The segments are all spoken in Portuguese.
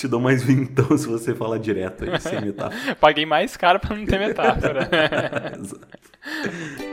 te dou mais vintão se você falar direto aí, sem metáfora. Paguei mais caro pra não ter metáfora. Exato.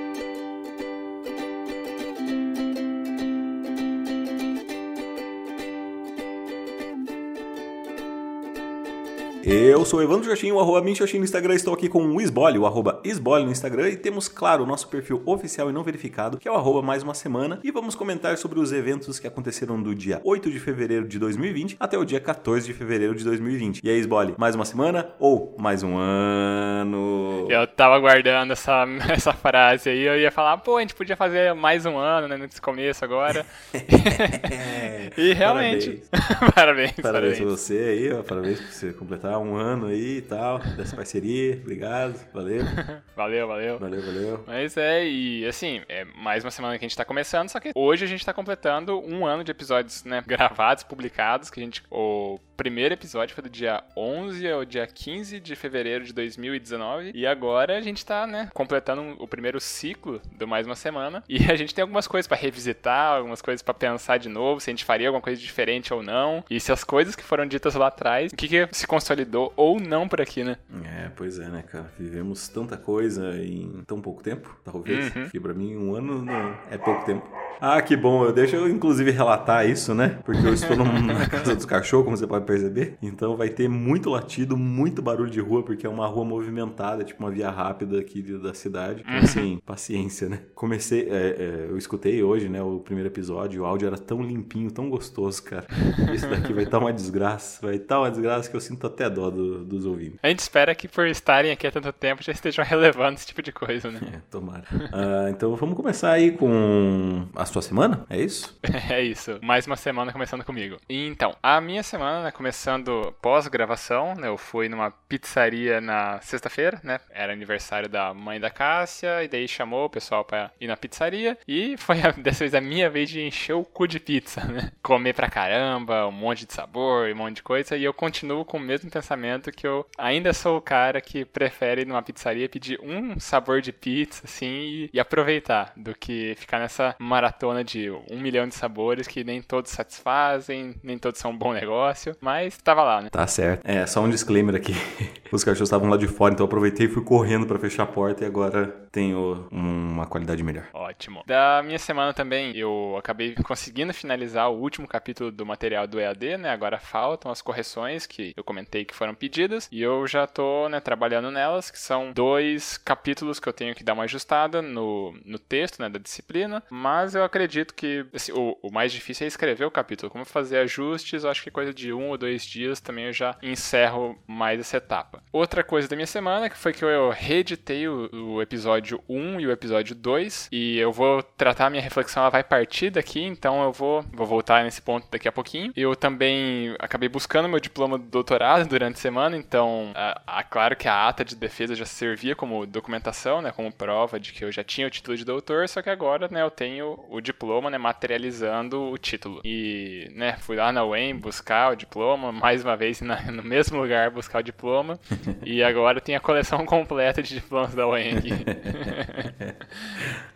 Eu sou o Evandro Xoxinho, o arroba Minxoxinho no Instagram. Estou aqui com o Isbole, o arroba Isbole no Instagram. E temos, claro, o nosso perfil oficial e não verificado, que é o arroba mais uma semana. E vamos comentar sobre os eventos que aconteceram do dia 8 de fevereiro de 2020 até o dia 14 de fevereiro de 2020. E aí, Isbole, mais uma semana ou mais um ano? Eu tava aguardando essa, essa frase aí, eu ia falar, pô, a gente podia fazer mais um ano, né, nesse começo agora. e realmente. Parabéns. parabéns, Parabéns parabéns. pra você aí, ó. Parabéns por você completar um ano aí e tal, dessa parceria. Obrigado, valeu. Valeu, valeu. Valeu, valeu. Mas é, e assim, é mais uma semana que a gente tá começando, só que hoje a gente tá completando um ano de episódios, né, gravados, publicados, que a gente, o primeiro episódio foi do dia 11 ao dia 15 de fevereiro de 2019, e agora a gente tá, né, completando o primeiro ciclo do mais uma semana, e a gente tem algumas coisas pra revisitar, algumas coisas pra pensar de novo, se a gente faria alguma coisa diferente ou não, e se as coisas que foram ditas lá atrás, o que, que se consolidou ou não por aqui, né? É, pois é, né, cara? Vivemos tanta coisa em tão pouco tempo, talvez. Uhum. Que pra mim um ano não é pouco tempo. Ah, que bom. Deixa eu inclusive relatar isso, né? Porque eu estou na casa dos cachorros, como você pode perceber. Então vai ter muito latido, muito barulho de rua, porque é uma rua movimentada, tipo uma via rápida aqui da cidade. Então, assim, paciência, né? Comecei, é, é, eu escutei hoje, né, o primeiro episódio, o áudio era tão limpinho, tão gostoso, cara. Isso daqui vai estar uma desgraça. Vai estar uma desgraça que eu sinto até dó do- dos ouvintes. A gente espera que por estarem aqui há tanto tempo já estejam relevando esse tipo de coisa, né? É, tomara. Ah, então vamos começar aí com a sua semana? É isso? É isso. Mais uma semana começando comigo. Então, a minha semana, né, começando pós-gravação, né, eu fui numa pizzaria na sexta-feira, né? Era aniversário da mãe da Cássia, e daí chamou o pessoal pra ir na pizzaria. E foi a- dessa vez a minha vez de encher o cu de pizza, né? Comer pra caramba, um monte de sabor, um monte de coisa. E eu continuo com o mesmo pensamento que eu ainda sou o cara que prefere ir numa pizzaria pedir um sabor de pizza, assim, e, e aproveitar, do que ficar nessa maratona de um milhão de sabores que nem todos satisfazem, nem todos são um bom negócio, mas tava lá, né? Tá certo. É, só um disclaimer aqui. Os cachorros estavam lá de fora, então eu aproveitei e fui correndo pra fechar a porta e agora tenho uma qualidade melhor. Ótimo. Da minha semana também, eu acabei conseguindo finalizar o último capítulo do material do EAD, né? Agora faltam as correções que eu comentei que foram pedidas e eu já tô, né, trabalhando nelas, que são dois capítulos que eu tenho que dar uma ajustada no, no texto, né, da disciplina, mas eu acredito que assim, o, o mais difícil é escrever o capítulo. Como fazer ajustes, eu acho que coisa de um ou dois dias também eu já encerro mais essa etapa. Outra coisa da minha semana que foi que eu reeditei o, o episódio 1 e o episódio 2 e eu vou tratar a minha reflexão, ela vai partir daqui, então eu vou, vou voltar nesse ponto daqui a pouquinho. Eu também acabei buscando meu diploma do doutorado durante a semana, então, a, a- claro que a ata de defesa já servia como documentação, né, como prova de que eu já tinha o título de doutor, só que agora, né, eu tenho o diploma, né, materializando o título. E, né, fui lá na UEM buscar o diploma, mais uma vez na- no mesmo lugar buscar o diploma, e agora tem a coleção completa de diplomas da UEM aqui.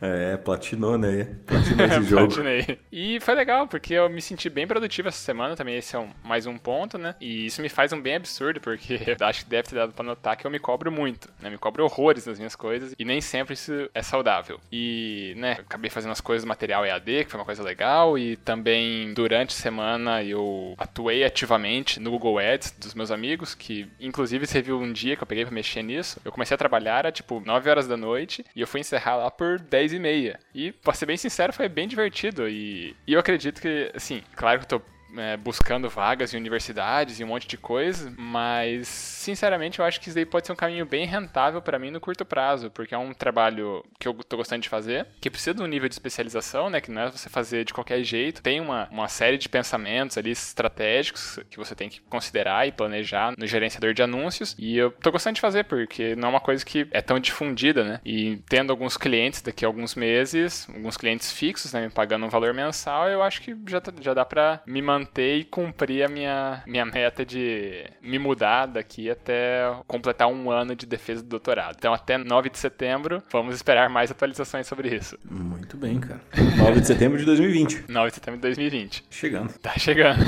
É, platinou, né? Platinou esse jogo. Platinei. E foi legal, porque eu me senti bem produtivo essa semana também. Esse é um- mais um ponto, né? E isso me faz um bem absurdo, porque eu acho que deve ter dado pra notar que eu me cobro muito, né? Me cobro horrores nas minhas coisas e nem sempre isso é saudável. E, né, acabei fazendo as coisas material EAD, que foi uma coisa legal, e também durante a semana eu atuei ativamente no Google Ads dos meus amigos, que inclusive serviu um dia que eu peguei pra mexer nisso. Eu comecei a trabalhar, era tipo 9 horas da noite, e eu fui encerrar lá por 10 e meia. E, pra ser bem sincero, foi bem divertido. E, e eu acredito que, assim, claro que eu tô é, buscando vagas em universidades e um monte de coisa, mas sinceramente eu acho que isso daí pode ser um caminho bem rentável para mim no curto prazo, porque é um trabalho que eu tô gostando de fazer, que precisa de um nível de especialização, né, que não é você fazer de qualquer jeito, tem uma, uma série de pensamentos ali estratégicos que você tem que considerar e planejar no gerenciador de anúncios, e eu tô gostando de fazer porque não é uma coisa que é tão difundida, né, e tendo alguns clientes daqui a alguns meses, alguns clientes fixos, né, me pagando um valor mensal, eu acho que já, tá- já dá pra me manter e cumprir a minha, minha meta de me mudar daqui até completar um ano de defesa do doutorado. Então, até 9 de setembro, vamos esperar mais atualizações sobre isso. Muito bem, cara. 9 de setembro de 2020. 9 de setembro de 2020. Chegando. Tá chegando.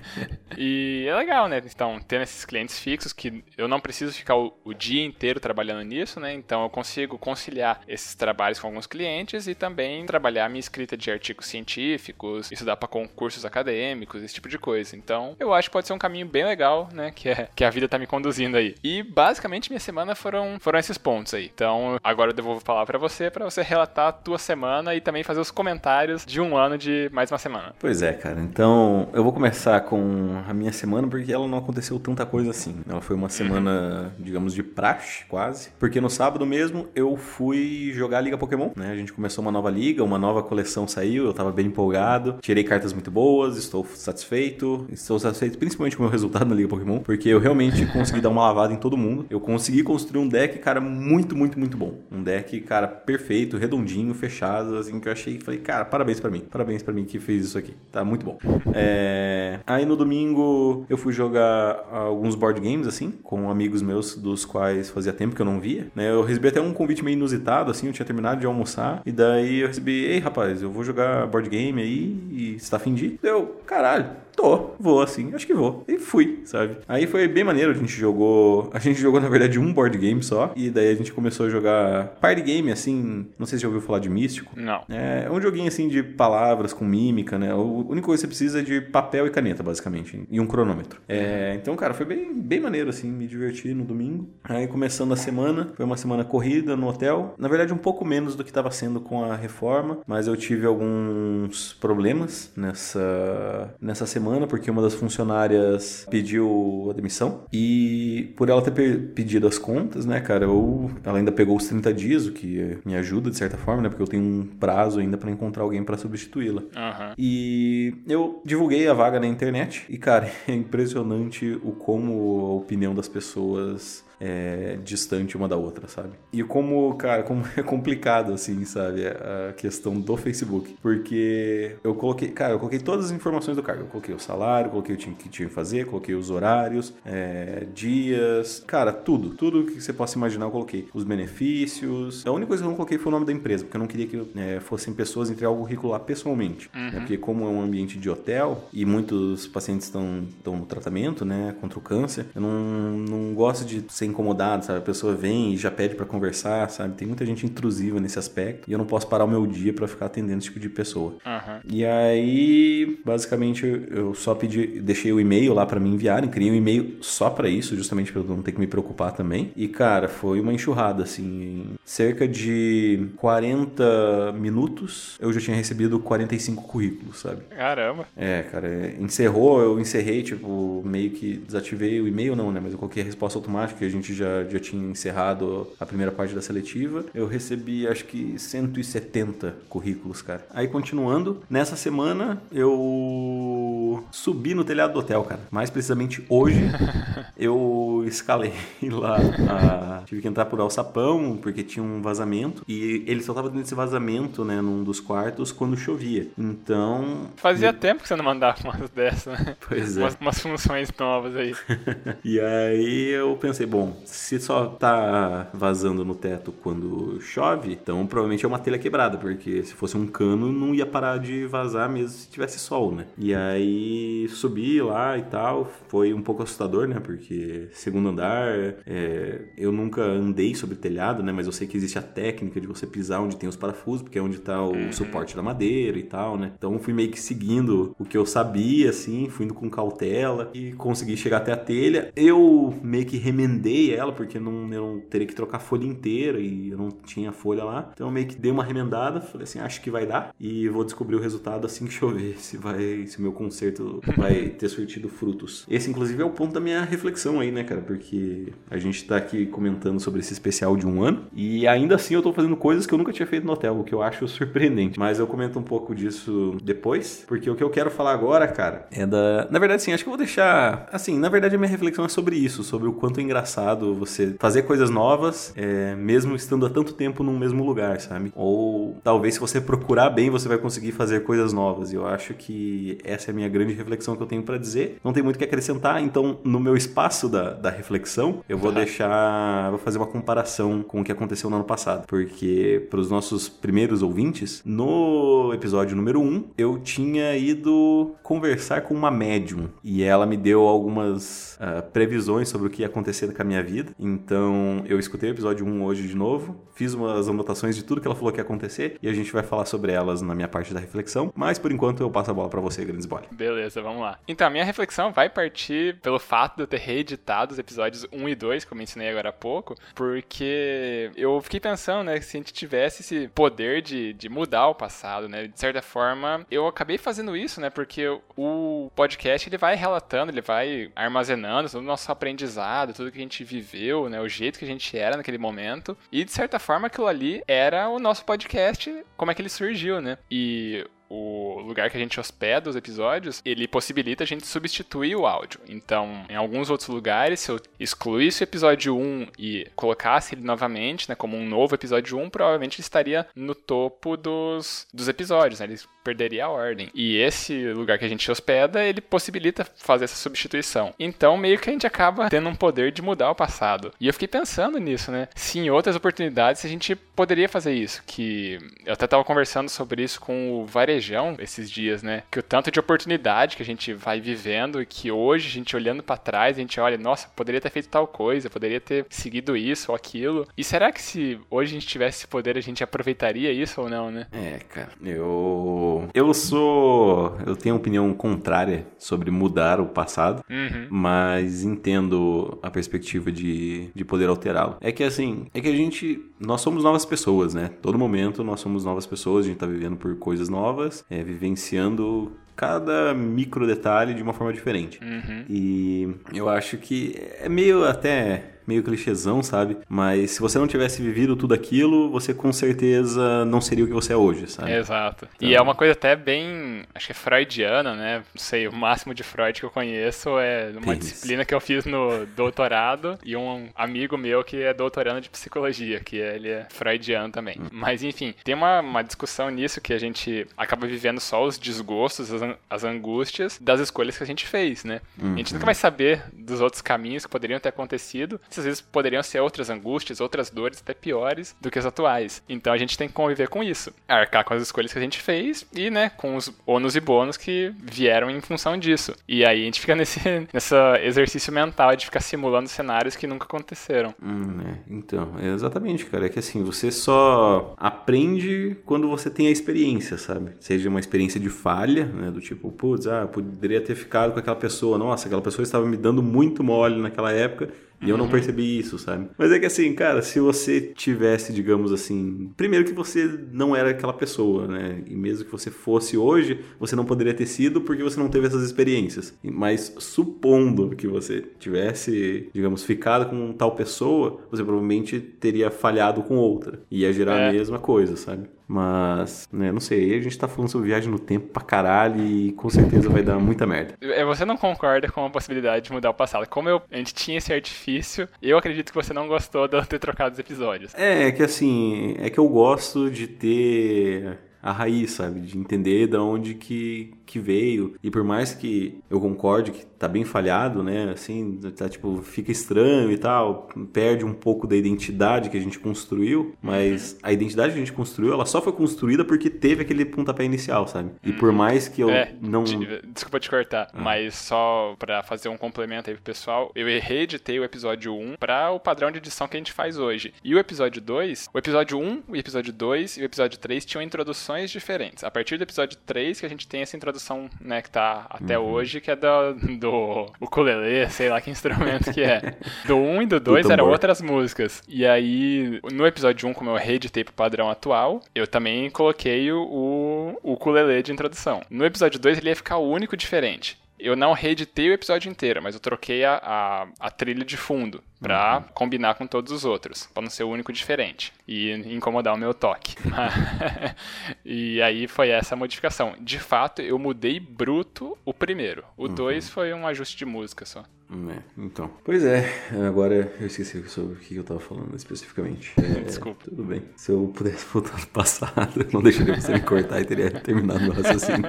e é legal, né? Então, tendo esses clientes fixos que eu não preciso ficar o, o, dia inteiro trabalhando nisso, né? Então, eu consigo conciliar esses trabalhos com alguns clientes e também trabalhar a minha escrita de artigos científicos, estudar para concursos acadêmicos, esse tipo de coisa. Então, eu acho que pode ser um caminho bem legal, né? Que, é, que a vida tá me conduzindo aí. E, basicamente, minha semana foram, foram esses pontos aí. Então, agora eu devolvo a palavra para você, para você relatar a tua semana e também fazer os comentários de um ano de mais uma semana. Pois é, cara. Então, eu vou começar com a minha semana porque ela não aconteceu tanta coisa assim. Ela foi uma semana, digamos, de praxe, quase. Porque no sábado mesmo eu fui jogar a Liga Pokémon, né? A gente começou uma nova liga, uma nova coleção saiu, eu tava bem empolgado. Tirei cartas muito boas, estou satisfeito. Estou satisfeito principalmente com o meu resultado na Liga Pokémon, porque eu realmente consegui dar uma lavada em todo mundo. Eu consegui construir um deck, cara, muito, muito, muito bom. Um deck, cara, perfeito, redondinho, fechado, assim, que eu achei, falei, cara, parabéns para mim. Parabéns para mim que fez isso aqui. Tá muito bom. É... Aí no domingo eu fui jogar alguns board games, assim, com amigos meus, dos quais fazia tempo que eu não via. Né? Eu recebi até um convite meio inusitado, assim, eu tinha terminado de almoçar. E daí eu recebi, ei rapaz, eu vou jogar board game aí e você tá afim de ir? Eu, caralho, tô, vou assim, acho que vou. E fui, sabe? Aí foi bem maneiro, a gente jogou. A gente jogou, na verdade, um board game só. E daí a gente começou a jogar party game, assim. Não sei se já ouviu falar de místico. Não. É, é um joguinho assim de palavras com mímica, né? A única coisa que você precisa é de papel e caneta, basicamente. E um cronômetro. É, então, cara, foi bem, bem maneiro, assim, me diverti no domingo. Aí começando a semana, foi uma semana corrida no hotel. Na verdade, um pouco menos do que estava sendo com a reforma, mas eu tive alguns problemas nessa, nessa semana semana porque uma das funcionárias pediu a demissão e por ela ter pedido as contas, né, cara, eu, ela ainda pegou os 30 dias, o que me ajuda de certa forma, né, porque eu tenho um prazo ainda para encontrar alguém para substituí-la. Uhum. E eu divulguei a vaga na internet e, cara, é impressionante o como a opinião das pessoas é, distante uma da outra, sabe? E como, cara, como é complicado, assim, sabe? A questão do Facebook. Porque eu coloquei, cara, eu coloquei todas as informações do cargo. Eu coloquei o salário, coloquei o que tinha que fazer, coloquei os horários, é, dias, cara, tudo. Tudo que você possa imaginar eu coloquei. Os benefícios. A única coisa que eu não coloquei foi o nome da empresa, porque eu não queria que é, fossem pessoas entregar o currículo lá pessoalmente. Né? Uhum. Né? Porque como é um ambiente de hotel e muitos pacientes estão, estão no tratamento, né, contra o câncer, eu não, não gosto de ser incomodado, sabe? A pessoa vem e já pede para conversar, sabe? Tem muita gente intrusiva nesse aspecto e eu não posso parar o meu dia para ficar atendendo esse tipo de pessoa. Uhum. E aí, basicamente, eu só pedi, deixei o e-mail lá para me enviarem, criei um e-mail só para isso, justamente para eu não ter que me preocupar também. E cara, foi uma enxurrada assim, em cerca de 40 minutos, eu já tinha recebido 45 currículos, sabe? Caramba. É, cara, encerrou, eu encerrei, tipo, meio que desativei o e-mail não, né, mas eu coloquei a resposta automática, que a gente já já tinha encerrado a primeira parte da seletiva. Eu recebi acho que 170 currículos, cara. Aí continuando, nessa semana eu subi no telhado do hotel, cara. Mais precisamente hoje, eu escalei lá. A... Tive que entrar por alçapão, porque tinha um vazamento. E ele só tava dentro desse vazamento, né, num dos quartos, quando chovia. Então. Fazia tempo que você não mandava umas dessas, né? Pois é. Umas, umas funções novas aí. e aí eu pensei, bom, se só tá vazando no teto quando chove, então provavelmente é uma telha quebrada, porque se fosse um cano, não ia parar de vazar mesmo se tivesse sol, né? E aí subi lá e tal, foi um pouco assustador, né? Porque segundo andar, é, eu nunca andei sobre telhado, né? Mas eu sei que existe a técnica de você pisar onde tem os parafusos, porque é onde tá o uhum. suporte da madeira e tal, né? Então fui meio que seguindo o que eu sabia, assim, fui indo com cautela e consegui chegar até a telha. Eu meio que remendei ela, porque não, eu não teria que trocar a folha inteira e eu não tinha folha lá. Então eu meio que dei uma remendada, falei assim, acho que vai dar. E vou descobrir o resultado assim que chover, se vai, se o meu conserto vai ter surtido frutos. Esse, inclusive, é o ponto da minha reflexão aí, né, cara? Porque a gente tá aqui comentando sobre esse especial de um ano e ainda assim eu tô fazendo coisas que eu nunca tinha feito no hotel, o que eu acho surpreendente. Mas eu comento um pouco disso depois, porque o que eu quero falar agora, cara, é da. Na verdade, sim, acho que eu vou deixar. Assim, na verdade, a minha reflexão é sobre isso, sobre o quanto é engraçado engraçado você fazer coisas novas, é, mesmo estando há tanto tempo num mesmo lugar, sabe? Ou talvez se você procurar bem, você vai conseguir fazer coisas novas. E eu acho que essa é a minha grande reflexão que eu tenho para dizer. Não tem muito o que acrescentar, então no meu espaço da, da reflexão, eu vou deixar, vou fazer uma comparação com o que aconteceu no ano passado. Porque para os nossos primeiros ouvintes, no episódio número 1, eu tinha ido conversar com uma médium e ela me deu algumas uh, previsões sobre o que ia acontecer com a minha vida. Então eu escutei o episódio 1 hoje de novo, fiz umas anotações de tudo que ela falou que ia acontecer e a gente vai falar sobre elas na minha parte da reflexão. Mas por enquanto eu passo a bola para você, Grandes Bola. Beleza, vamos lá. Então a minha reflexão vai partir pelo fato de eu ter reeditado os episódios 1 e 2, como eu ensinei agora há pouco, porque eu fiquei pensando, né, se a gente tivesse esse poder de, de mudar o passado, né, de certa forma, eu acabei fazendo isso, né, porque o podcast ele vai relatando, ele vai armazenando todo o nosso aprendizado, tudo que a gente viveu, né, o jeito que a gente era naquele momento, e de certa forma aquilo ali era o nosso podcast, como é que ele surgiu, né? E o lugar que a gente hospeda os episódios, ele possibilita a gente substituir o áudio. Então, em alguns outros lugares, se eu excluísse o episódio 1 e colocasse ele novamente, né, como um novo episódio 1, provavelmente ele estaria no topo dos, dos episódios, né, ele perderia a ordem. E esse lugar que a gente hospeda, ele possibilita fazer essa substituição. Então, meio que a gente acaba tendo um poder de mudar o passado. E eu fiquei pensando nisso, né? Se em outras oportunidades a gente poderia fazer isso, que eu até estava conversando sobre isso com o Varejão varejão esses dias, né? Que o tanto de oportunidade que a gente vai vivendo e que hoje a gente olhando para trás, a gente olha, nossa, poderia ter feito tal coisa, poderia ter seguido isso ou aquilo. E será que se hoje a gente tivesse esse poder, a gente aproveitaria isso ou não, né? É, cara, eu eu sou, eu tenho opinião contrária sobre mudar o passado, uhum. mas entendo a perspectiva de, de poder alterá-lo. É que assim, é que a gente, nós somos novas pessoas, né? Todo momento nós somos novas pessoas, a gente tá vivendo por coisas novas é, vivenciando cada micro detalhe de uma forma diferente. Uhum. E eu acho que é meio até meio clichêzão, sabe? Mas se você não tivesse vivido tudo aquilo, você com certeza não seria o que você é hoje, sabe? Exato. Então... E é uma coisa até bem, acho que é freudiana, né? Não sei, o máximo de Freud que eu conheço é uma disciplina que eu fiz no doutorado e um amigo meu que é doutorando de psicologia, que ele é freudiano também. Hum. Mas enfim, tem uma, uma discussão nisso que a gente acaba vivendo só os desgostos, as, as angústias das escolhas que a gente fez, né? Uhum. A gente nunca vai saber dos outros caminhos que poderiam ter acontecido às vezes poderiam ser outras angústias, outras dores até piores do que as atuais. Então a gente tem que conviver com isso, arcar com as escolhas que a gente fez e, né, com os ônus e bônus que vieram em função disso. E aí a gente fica nesse nessa exercício mental de ficar simulando cenários que nunca aconteceram. Hum, é. Então, é exatamente, cara. É que assim, você só aprende quando você tem a experiência, sabe? Seja uma experiência de falha, né? Do tipo, putz, ah, poderia ter ficado com aquela pessoa. Nossa, aquela pessoa estava me dando muito mole naquela época e eu não uhum. percebi isso, sabe? Mas é que assim, cara, se você tivesse, digamos assim. Primeiro que você não era aquela pessoa, né? E mesmo que você fosse hoje, você não poderia ter sido porque você não teve essas experiências. Mas supondo que você tivesse, digamos, ficado com tal pessoa, você provavelmente teria falhado com outra. Ia gerar é. a mesma coisa, sabe? Mas, né, não sei, a gente tá falando sobre viagem no tempo pra caralho e com certeza vai dar muita merda. É, você não concorda com a possibilidade de mudar o passado. Como eu, a gente tinha esse artifício, eu acredito que você não gostou de eu ter trocado os episódios. É, é que assim, é que eu gosto de ter a raiz, sabe? De entender de onde que, que veio. E por mais que eu concorde que tá bem falhado, né? Assim, tá tipo, fica estranho e tal, perde um pouco da identidade que a gente construiu, mas uhum. a identidade que a gente construiu, ela só foi construída porque teve aquele pontapé inicial, sabe? E por uhum. mais que eu é, não. Desculpa te cortar, ah. mas só para fazer um complemento aí pro pessoal, eu reeditei o episódio 1 para o padrão de edição que a gente faz hoje. E o episódio 2, o episódio 1, o episódio 2 e o episódio 3 tinham introduções diferentes. A partir do episódio 3 que a gente tem essa introdução, né, que tá até uhum. hoje, que é do, do ukulele, sei lá que instrumento que é. Do 1 e do 2 eram outras músicas. E aí, no episódio 1, como eu reeditei pro padrão atual, eu também coloquei o, o ukulele de introdução. No episódio 2 ele ia ficar o único diferente. Eu não reeditei o episódio inteiro, mas eu troquei a, a, a trilha de fundo pra uhum. combinar com todos os outros, pra não ser o único diferente e incomodar o meu toque. e aí foi essa modificação. De fato, eu mudei bruto o primeiro. O 2 uhum. foi um ajuste de música só. É, então. Pois é, agora eu esqueci sobre o que eu tava falando especificamente. É, Desculpa. Tudo bem. Se eu pudesse voltar no passado, não deixaria você me cortar e teria terminado meu raciocínio.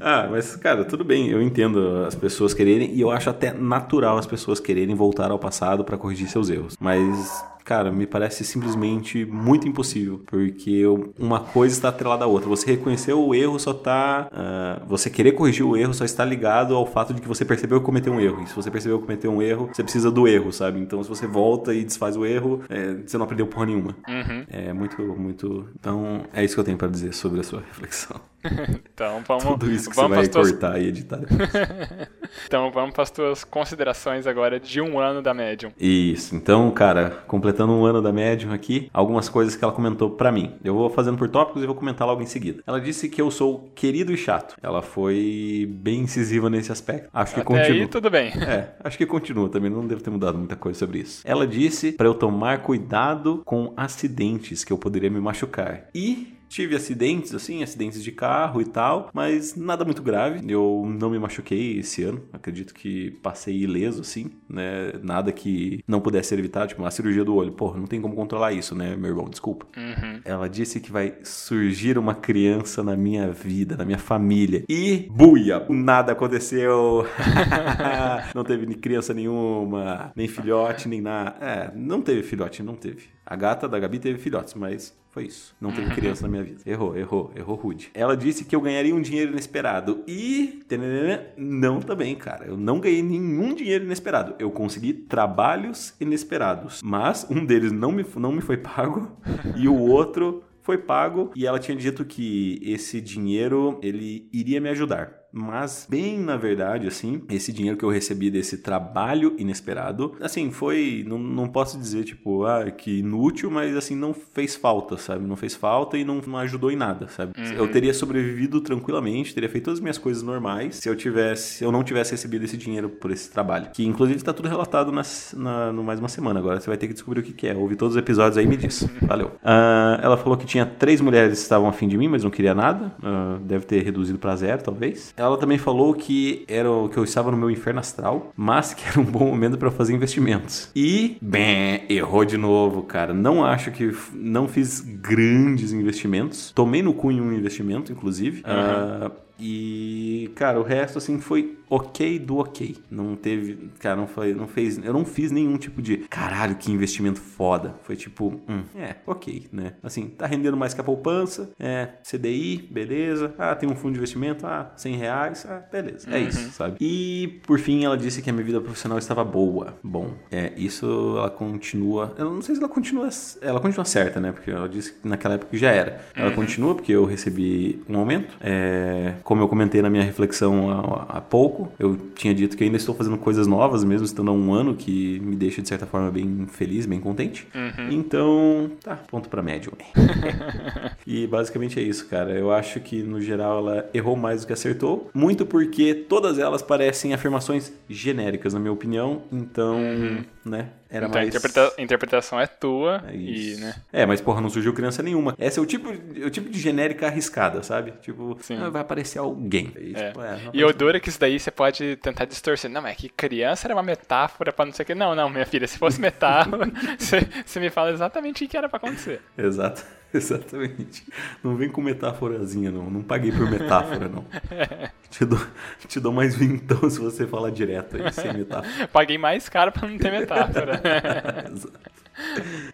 Ah, mas, cara, tudo bem. Eu entendo as pessoas quererem, e eu acho até natural as pessoas quererem voltar ao passado para corrigir seus erros. Mas cara, me parece simplesmente muito impossível, porque uma coisa está atrelada à outra. Você reconhecer o erro só está. Uh, você querer corrigir o erro só está ligado ao fato de que você percebeu que cometeu um erro. E se você percebeu que cometeu um erro, você precisa do erro, sabe? Então, se você volta e desfaz o erro, é, você não aprendeu porra nenhuma. Uhum. É muito, muito. Então, é isso que eu tenho para dizer sobre a sua reflexão. então vamos. Tudo isso que vamos você vai tuas... cortar e editar. então vamos para as tuas considerações agora de um ano da Medium. Isso. Então, cara, completando um ano da Medium aqui, algumas coisas que ela comentou para mim. Eu vou fazendo por tópicos e vou comentar logo em seguida. Ela disse que eu sou querido e chato. Ela foi bem incisiva nesse aspecto. Acho que Até continua. aí tudo bem. É, acho que continua também. Não deve ter mudado muita coisa sobre isso. Ela disse para eu tomar cuidado com acidentes que eu poderia me machucar. E Tive acidentes, assim, acidentes de carro e tal, mas nada muito grave. Eu não me machuquei esse ano. Acredito que passei ileso, assim, né? Nada que não pudesse ser evitado, tipo uma cirurgia do olho. Porra, não tem como controlar isso, né, meu irmão? Desculpa. Uhum. Ela disse que vai surgir uma criança na minha vida, na minha família. E, buia! Nada aconteceu. não teve criança nenhuma, nem filhote, nem nada. É, não teve filhote, não teve. A gata da Gabi teve filhotes, mas foi isso. Não teve criança na minha vida. Errou, errou, errou rude. Ela disse que eu ganharia um dinheiro inesperado. E. Não também, cara. Eu não ganhei nenhum dinheiro inesperado. Eu consegui trabalhos inesperados. Mas um deles não me, não me foi pago. e o outro foi pago. E ela tinha dito que esse dinheiro ele iria me ajudar. Mas, bem na verdade, assim, esse dinheiro que eu recebi desse trabalho inesperado, assim, foi. Não, não posso dizer, tipo, ah, que inútil, mas assim, não fez falta, sabe? Não fez falta e não, não ajudou em nada, sabe? Uhum. Eu teria sobrevivido tranquilamente, teria feito todas as minhas coisas normais se eu tivesse. Se eu não tivesse recebido esse dinheiro por esse trabalho. Que inclusive tá tudo relatado nas, na, no mais uma semana. Agora você vai ter que descobrir o que, que é. Ouvi todos os episódios aí e me diz. Valeu. Uh, ela falou que tinha três mulheres que estavam afim de mim, mas não queria nada. Uh, deve ter reduzido pra zero, talvez. Ela também falou que era o, que eu estava no meu inferno astral, mas que era um bom momento para fazer investimentos. E, bem, errou de novo, cara. Não acho que não fiz grandes investimentos. Tomei no cu em um investimento, inclusive. Uhum. Uh, e, cara, o resto, assim, foi ok do ok. Não teve. Cara, não foi. Não fez. Eu não fiz nenhum tipo de. Caralho, que investimento foda. Foi tipo. Hum, é, ok, né? Assim, tá rendendo mais que a poupança. É, CDI, beleza. Ah, tem um fundo de investimento. Ah, 100 reais. Ah, beleza. É uhum. isso, sabe? E, por fim, ela disse que a minha vida profissional estava boa. Bom, é, isso ela continua. Eu não sei se ela continua. Ela continua certa, né? Porque ela disse que naquela época já era. Ela uhum. continua porque eu recebi um aumento. É, como eu comentei na minha reflexão há, há pouco. Eu tinha dito que ainda estou fazendo coisas novas, mesmo estando há um ano, que me deixa de certa forma bem feliz, bem contente. Uhum. Então, tá, ponto pra médio. e basicamente é isso, cara. Eu acho que no geral ela errou mais do que acertou, muito porque todas elas parecem afirmações genéricas, na minha opinião. Então, uhum. né? Era então mais... a interpreta... interpretação é tua é e, né? É, mas porra, não surgiu criança nenhuma. Esse é o tipo, o tipo de genérica arriscada, sabe? Tipo, ah, vai aparecer alguém. E, é. tipo, é, e o duro é que isso daí você pode tentar distorcer. Não, mas é que criança era uma metáfora pra não sei o que. Não, não, minha filha, se fosse metáfora, você, você me fala exatamente o que era pra acontecer. Exato. Exatamente. Não vem com metáforazinha, não. Não paguei por metáfora, não. Te, dou, te dou mais vintão se você falar direto aí, sem metáfora. Paguei mais caro pra não ter metáfora. Exato.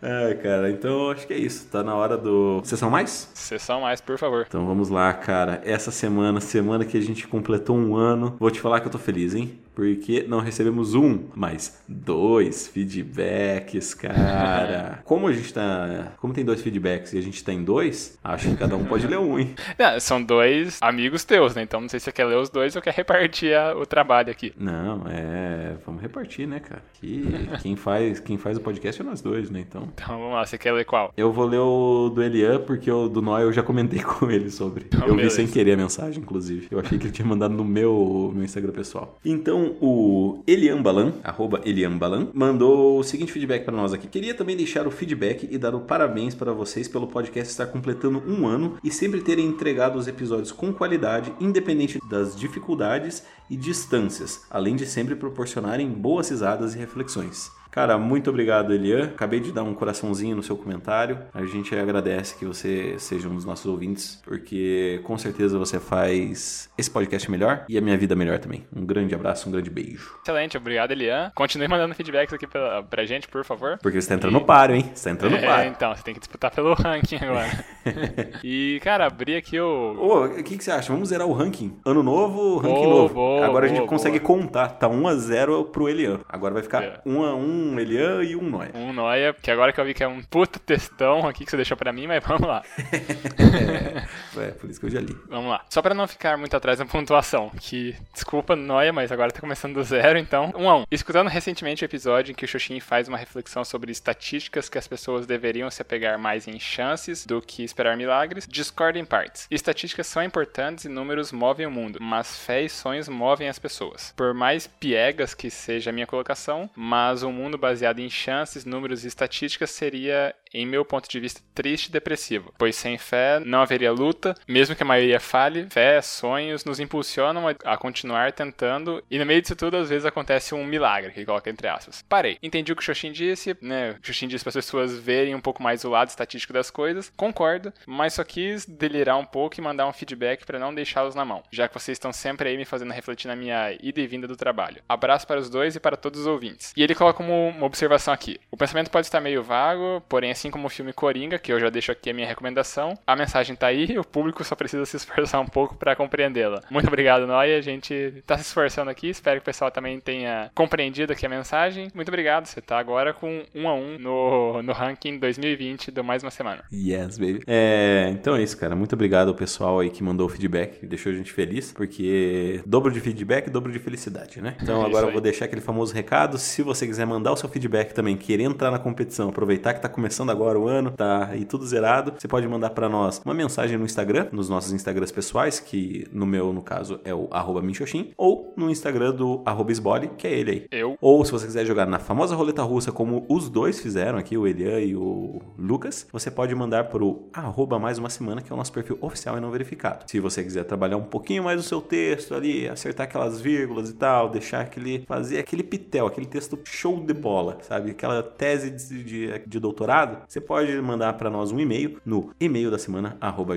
É, cara, então acho que é isso. Tá na hora do. Sessão mais? Sessão mais, por favor. Então vamos lá, cara. Essa semana, semana que a gente completou um ano. Vou te falar que eu tô feliz, hein? Porque não recebemos um, mas dois feedbacks, cara. como a gente tá. Como tem dois feedbacks e a gente tem dois, acho que cada um pode ler um, hein? Não, são dois amigos teus, né? Então não sei se você quer ler os dois ou quer repartir a, o trabalho aqui. Não, é. Vamos repartir, né, cara? Que quem faz, quem faz o podcast é nós dois, né? Então. Então vamos lá, você quer ler qual? Eu vou ler o do Elian, porque o do Noé eu já comentei com ele sobre. Então, eu vi beleza. sem querer a mensagem, inclusive. Eu achei que ele tinha mandado no meu, meu Instagram pessoal. Então, o Elian Balan, arroba Elian Balan, mandou o seguinte feedback para nós aqui. Queria também deixar o feedback e dar o parabéns para vocês pelo podcast estar completando um ano e sempre terem entregado os episódios com qualidade, independente das dificuldades e distâncias, além de sempre proporcionarem boas risadas e reflexões. Cara, muito obrigado, Elian. Acabei de dar um coraçãozinho no seu comentário. A gente agradece que você seja um dos nossos ouvintes, porque com certeza você faz esse podcast melhor e a minha vida melhor também. Um grande abraço, um grande beijo. Excelente, obrigado, Elian. Continue mandando feedbacks aqui pra, pra gente, por favor. Porque você tá entrando no páreo, hein? Você tá entrando no É, páreo. então, você tem que disputar pelo ranking agora. e, cara, abri aqui o. Ô, o que, que você acha? Vamos zerar o ranking. Ano novo, ranking Boa, novo. boa, Agora a boa, gente consegue contar. Tá 1x0 pro Elian. Agora vai ficar É. 1x1 Elian e 1 Noia. Um Noia, que agora que eu vi que é um puta textão aqui que você deixou pra mim, mas vamos lá. É, por isso que eu já li. Vamos lá. Só pra não ficar muito atrás na pontuação, que, desculpa, Noia, mas agora tá começando do zero, então, um a um. Escutando recentemente o episódio em que o Xuxin faz uma reflexão sobre estatísticas que as pessoas deveriam se apegar mais em chances do que esperar milagres, discordo em partes. Estatísticas são importantes e números movem o mundo, mas fé e sonhos movem as pessoas. Por mais piegas que seja a minha colocação, mas um mundo baseado em chances, números e estatísticas seria em meu ponto de vista, triste e depressivo, pois sem fé não haveria luta, mesmo que a maioria fale, fé, sonhos nos impulsionam a, continuar tentando, e no meio disso tudo, às vezes acontece um milagre, que coloca entre aspas. Parei. Entendi o que o Xoxin disse, né? O Xoxin disse para as pessoas verem um pouco mais o lado estatístico das coisas, concordo, mas só quis delirar um pouco e mandar um feedback para não deixá-los na mão, já que vocês estão sempre aí me fazendo refletir na minha ida e vinda do trabalho. Abraço para os dois e para todos os ouvintes. E ele coloca uma observação aqui: o pensamento pode estar meio vago, porém, assim como o filme Coringa, que eu já deixo aqui a minha recomendação, a mensagem tá aí, o público só precisa se esforçar um pouco para compreendê-la. Muito obrigado, Noia. A gente tá se esforçando aqui, espero que o pessoal também tenha compreendido aqui a mensagem. Muito obrigado, você tá agora com um a um no, no ranking 2020 do Mais Uma Semana. Yes, baby. É, então é isso, cara. Muito obrigado ao pessoal aí que mandou o feedback, que deixou a gente feliz, porque dobro de feedback, dobro de felicidade, né? Então É agora eu vou deixar aquele famoso recado. Se você quiser mandar o seu feedback também, querer entrar na competição, aproveitar que tá começando agora o ano, tá aí tudo zerado, você pode mandar pra nós uma mensagem no Instagram, nos nossos Instagrams pessoais, que no meu, no caso, é o arroba Minxoxin, ou no Instagram do arroba Esbole, que é ele aí. Eu. Ou se você quiser jogar na famosa roleta russa, como os dois fizeram aqui, o Elian e o Lucas, você pode mandar pro arroba mais uma semana, que é o nosso perfil oficial e não verificado. Se você quiser trabalhar um pouquinho mais o seu texto ali, acertar aquelas vírgulas e tal, deixar aquele. fazer aquele pitel, aquele texto show de bola, sabe? Aquela tese de, de, de doutorado, você pode mandar para nós um e-mail no e-mail da semana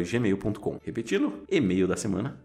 gmail.com. Repetindo, e-mail da semana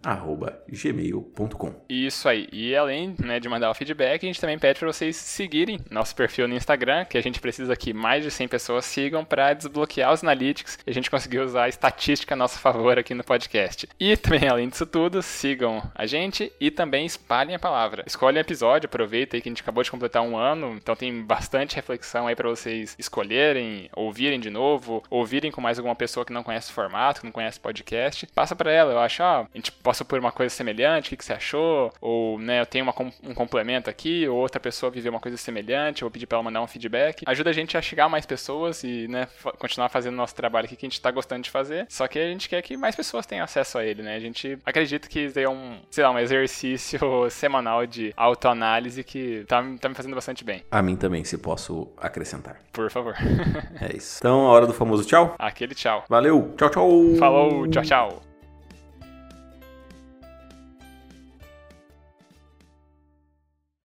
gmail.com. Isso aí. E além né, de mandar o feedback, a gente também pede para vocês seguirem nosso perfil no Instagram, que a gente precisa que mais de 100 pessoas sigam para desbloquear os analytics e a gente conseguir usar a estatística a nosso favor aqui no podcast. E também, além disso tudo, sigam a gente e também espalhem a palavra. Escolhem episódio, aproveita aí que a gente acabou de completar um ano, então tem bastante reflexão aí para vocês escolherem, ouvirem de novo, ouvirem com mais alguma pessoa que não conhece o formato, que não conhece podcast. Passa para ela, eu acho, ó, a gente possa pôr uma coisa semelhante, o que, que você achou? Ou, né, eu tenho uma um complemento aqui, ou outra pessoa viveu uma coisa semelhante, eu vou pedir para ela mandar um feedback. Ajuda a gente a chegar a mais pessoas e, né, continuar fazendo nosso trabalho aqui que a gente tá gostando de fazer. Só que a gente quer que mais pessoas tenham acesso a ele, né? A gente acredita que isso é um, sei lá, um exercício semanal de autoanálise que tá, tá me fazendo bastante bem. A mim também, se posso acrescentar. Por favor. É isso. Então, a hora do famoso tchau. Aquele tchau. Valeu, tchau, tchau. Falou, tchau, tchau.